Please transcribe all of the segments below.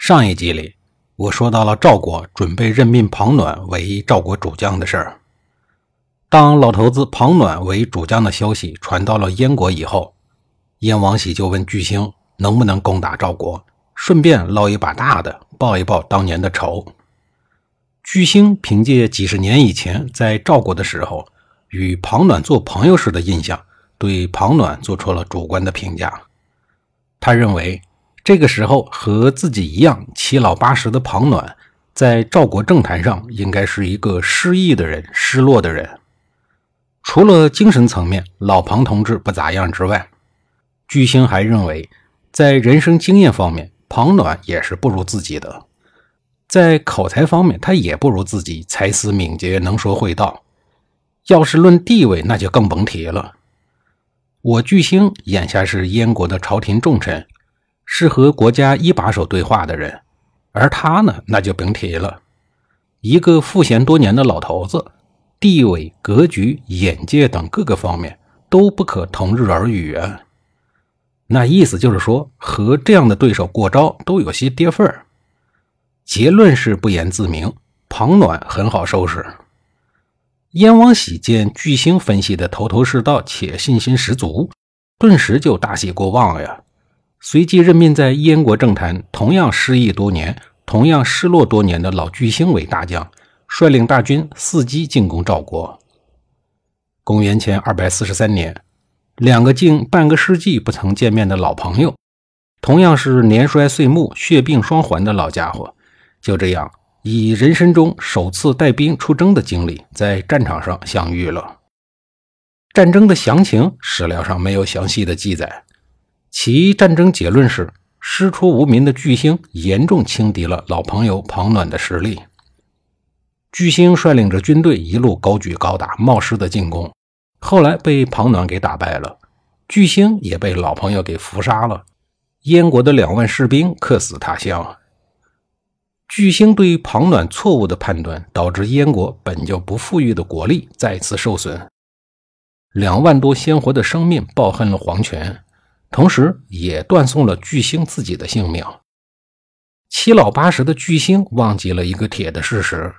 上一集里，我说到了赵国准备任命庞暖为赵国主将的事儿。当老头子庞暖为主将的消息传到了燕国以后，燕王喜就问巨星能不能攻打赵国，顺便捞一把大的，报一报当年的仇。巨星凭借几十年以前在赵国的时候与庞暖做朋友时的印象，对庞暖做出了主观的评价。他认为。这个时候，和自己一样七老八十的庞暖，在赵国政坛上应该是一个失意的人、失落的人。除了精神层面，老庞同志不咋样之外，巨星还认为，在人生经验方面，庞暖也是不如自己的；在口才方面，他也不如自己才思敏捷、能说会道。要是论地位，那就更甭提了。我巨星眼下是燕国的朝廷重臣。是和国家一把手对话的人，而他呢，那就甭提了，一个赋闲多年的老头子，地位、格局、眼界等各个方面都不可同日而语啊。那意思就是说，和这样的对手过招都有些跌份儿。结论是不言自明，庞暖很好收拾。燕王喜见巨星分析的头头是道且信心十足，顿时就大喜过望呀。随即任命在燕国政坛同样失意多年、同样失落多年的老巨星为大将，率领大军伺机进攻赵国。公元前二百四十三年，两个近半个世纪不曾见面的老朋友，同样是年衰岁暮、血病双环的老家伙，就这样以人生中首次带兵出征的经历，在战场上相遇了。战争的详情，史料上没有详细的记载。其战争结论是：师出无名的巨星严重轻敌了老朋友庞暖的实力。巨星率领着军队一路高举高打，冒失的进攻，后来被庞暖给打败了。巨星也被老朋友给伏杀了，燕国的两万士兵客死他乡。巨星对于庞暖错误的判断，导致燕国本就不富裕的国力再次受损，两万多鲜活的生命抱恨了黄泉。同时，也断送了巨星自己的性命。七老八十的巨星忘记了一个铁的事实：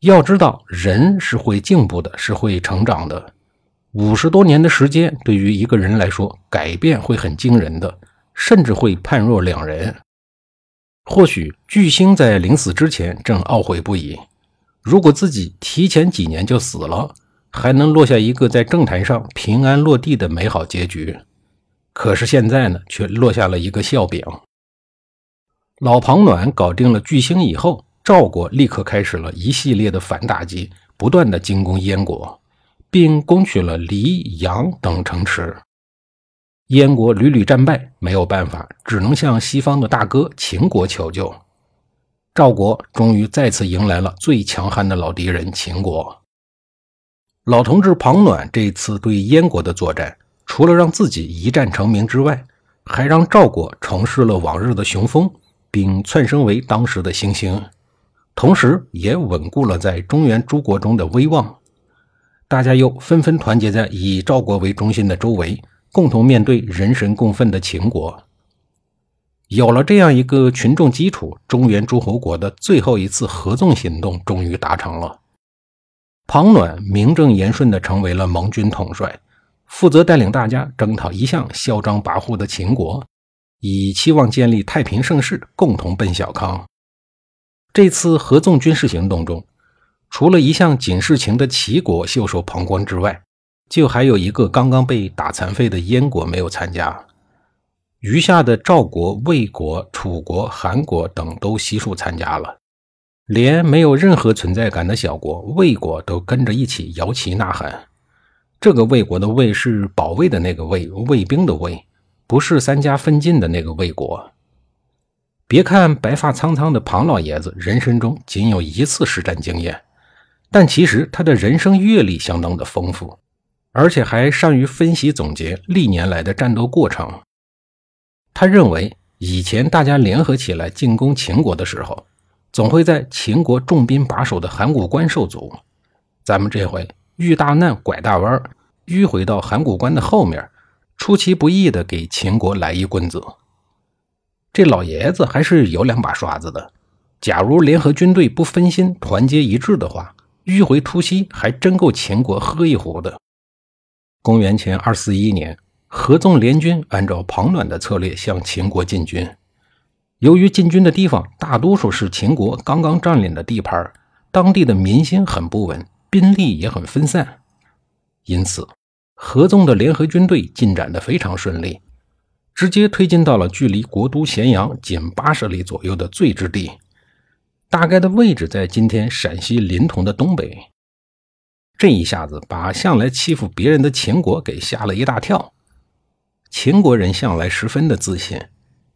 要知道，人是会进步的，是会成长的。五十多年的时间，对于一个人来说，改变会很惊人的，甚至会判若两人。或许巨星在临死之前正懊悔不已：如果自己提前几年就死了，还能落下一个在政坛上平安落地的美好结局。可是现在呢，却落下了一个笑柄。老庞暖搞定了巨星以后，赵国立刻开始了一系列的反打击，不断的进攻燕国，并攻取了黎、阳等城池。燕国屡屡战败，没有办法，只能向西方的大哥秦国求救。赵国终于再次迎来了最强悍的老敌人秦国。老同志庞暖这次对燕国的作战。除了让自己一战成名之外，还让赵国重拾了往日的雄风，并窜升为当时的新星，同时也稳固了在中原诸国中的威望。大家又纷纷团结在以赵国为中心的周围，共同面对人神共愤的秦国。有了这样一个群众基础，中原诸侯国的最后一次合纵行动终于达成了。庞暖名正言顺地成为了盟军统帅。负责带领大家征讨一向嚣张跋扈的秦国，以期望建立太平盛世，共同奔小康。这次合纵军事行动中，除了一向仅事情的齐国袖手旁观之外，就还有一个刚刚被打残废的燕国没有参加。余下的赵国、魏国、楚国、韩国等都悉数参加了，连没有任何存在感的小国魏国都跟着一起摇旗呐喊。这个魏国的魏是保卫的那个魏，卫兵的卫，不是三家分晋的那个魏国。别看白发苍苍的庞老爷子人生中仅有一次实战经验，但其实他的人生阅历相当的丰富，而且还善于分析总结历年来的战斗过程。他认为，以前大家联合起来进攻秦国的时候，总会在秦国重兵把守的函谷关受阻。咱们这回遇大难拐大弯，迂回到函谷关的后面，出其不意的给秦国来一棍子。这老爷子还是有两把刷子的。假如联合军队不分心、团结一致的话，迂回突袭还真够秦国喝一壶的。公元前二四一年，合纵联军按照庞暖的策略向秦国进军。由于进军的地方大多数是秦国刚刚占领的地盘，当地的民心很不稳，兵力也很分散，因此合纵的联合军队进展得非常顺利。直接推进到了距离国都咸阳仅八十里左右的最之地，大概的位置在今天陕西临潼的东北。这一下子把向来欺负别人的秦国给吓了一大跳。秦国人向来十分的自信，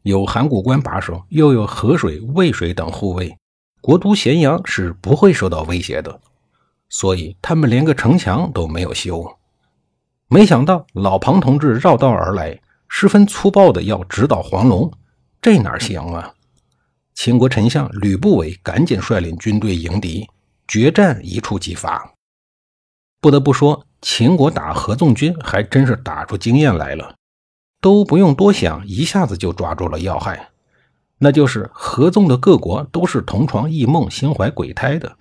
有函谷关把守，又有河水、渭水等护卫，国都咸阳是不会受到威胁的，所以他们连个城墙都没有修。没想到老庞同志绕道而来。十分粗暴的要直捣黄龙，这哪行啊？秦国丞相吕不韦赶紧率领军队迎敌，决战一触即发。不得不说，秦国打合纵军还真是打出经验来了，都不用多想，一下子就抓住了要害，那就是合纵的各国都是同床异梦、心怀鬼胎的，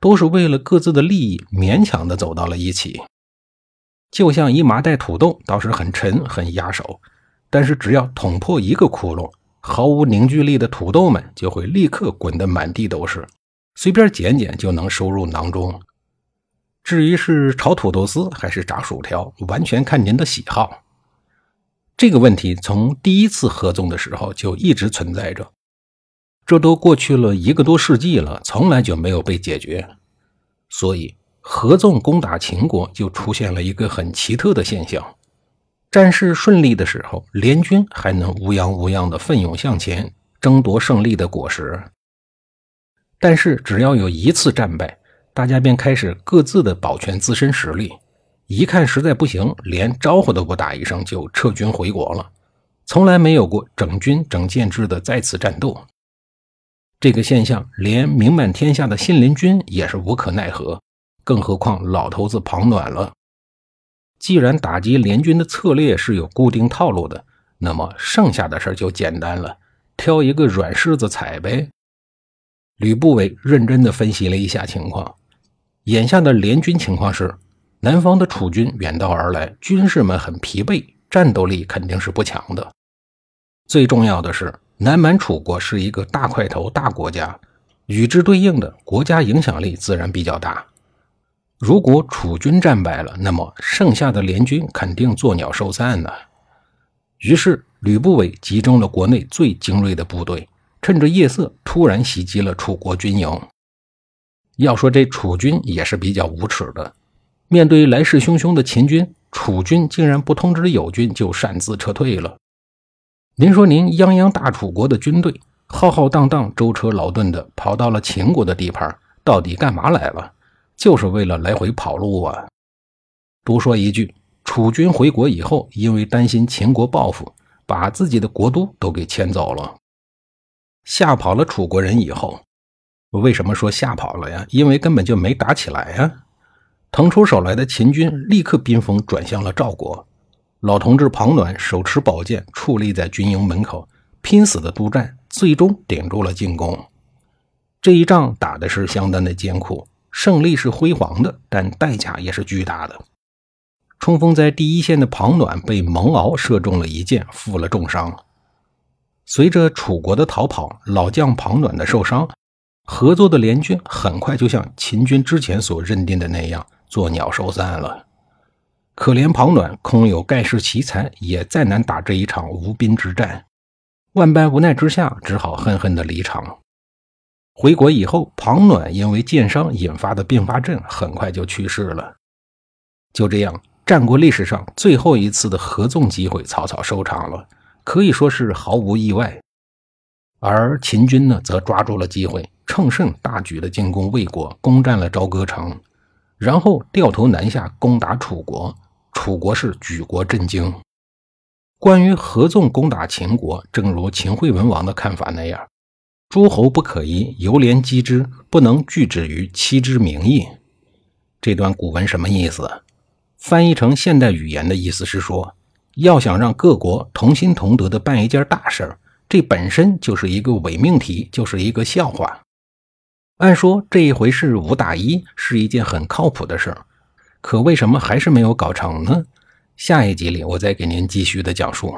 都是为了各自的利益勉强的走到了一起。就像一麻袋土豆，倒是很沉很压手，但是只要捅破一个窟窿，毫无凝聚力的土豆们就会立刻滚得满地都是，随便捡捡就能收入囊中。至于是炒土豆丝还是炸薯条，完全看您的喜好。这个问题从第一次合纵的时候就一直存在着，这都过去了一个多世纪了，从来就没有被解决，所以。合纵攻打秦国，就出现了一个很奇特的现象：战事顺利的时候，联军还能无恙无恙地奋勇向前，争夺胜利的果实；但是只要有一次战败，大家便开始各自的保全自身实力，一看实在不行，连招呼都不打一声就撤军回国了，从来没有过整军整建制的再次战斗。这个现象，连名满天下的信陵君也是无可奈何。更何况老头子庞暖了。既然打击联军的策略是有固定套路的，那么剩下的事就简单了，挑一个软柿子踩呗。吕不韦认真地分析了一下情况，眼下的联军情况是：南方的楚军远道而来，军士们很疲惫，战斗力肯定是不强的。最重要的是，南蛮楚国是一个大块头大国家，与之对应的国家影响力自然比较大。如果楚军战败了，那么剩下的联军肯定作鸟兽散呢。于是吕不韦集中了国内最精锐的部队，趁着夜色突然袭击了楚国军营。要说这楚军也是比较无耻的，面对来势汹汹的秦军，楚军竟然不通知友军就擅自撤退了。您说您泱泱大楚国的军队浩浩荡荡、舟车劳顿的跑到了秦国的地盘，到底干嘛来了？就是为了来回跑路啊！多说一句，楚军回国以后，因为担心秦国报复，把自己的国都都给迁走了，吓跑了楚国人以后，为什么说吓跑了呀？因为根本就没打起来呀！腾出手来的秦军立刻兵锋转向了赵国，老同志庞暖手持宝剑矗立在军营门口，拼死的督战，最终顶住了进攻。这一仗打的是相当的艰苦。胜利是辉煌的，但代价也是巨大的。冲锋在第一线的庞暖被蒙敖射中了一箭，负了重伤。随着楚国的逃跑，老将庞暖的受伤，合作的联军很快就像秦军之前所认定的那样，作鸟兽散了。可怜庞暖空有盖世奇才，也再难打这一场无兵之战。万般无奈之下，只好恨恨地离场。回国以后，庞暖因为箭伤引发的并发症，很快就去世了。就这样，战国历史上最后一次的合纵机会草草收场了，可以说是毫无意外。而秦军呢，则抓住了机会，乘胜大举的进攻魏国，攻占了朝歌城，然后掉头南下攻打楚国。楚国是举国震惊。关于合纵攻打秦国，正如秦惠文王的看法那样，诸侯不可以犹怜击之，不能拒之于妻之名义。这段古文什么意思？翻译成现代语言的意思是说，要想让各国同心同德的办一件大事儿。这本身就是一个伪命题，就是一个笑话。按说这一回是五打一，是一件很靠谱的事儿，可为什么还是没有搞成呢？下一集里我再给您继续的讲述。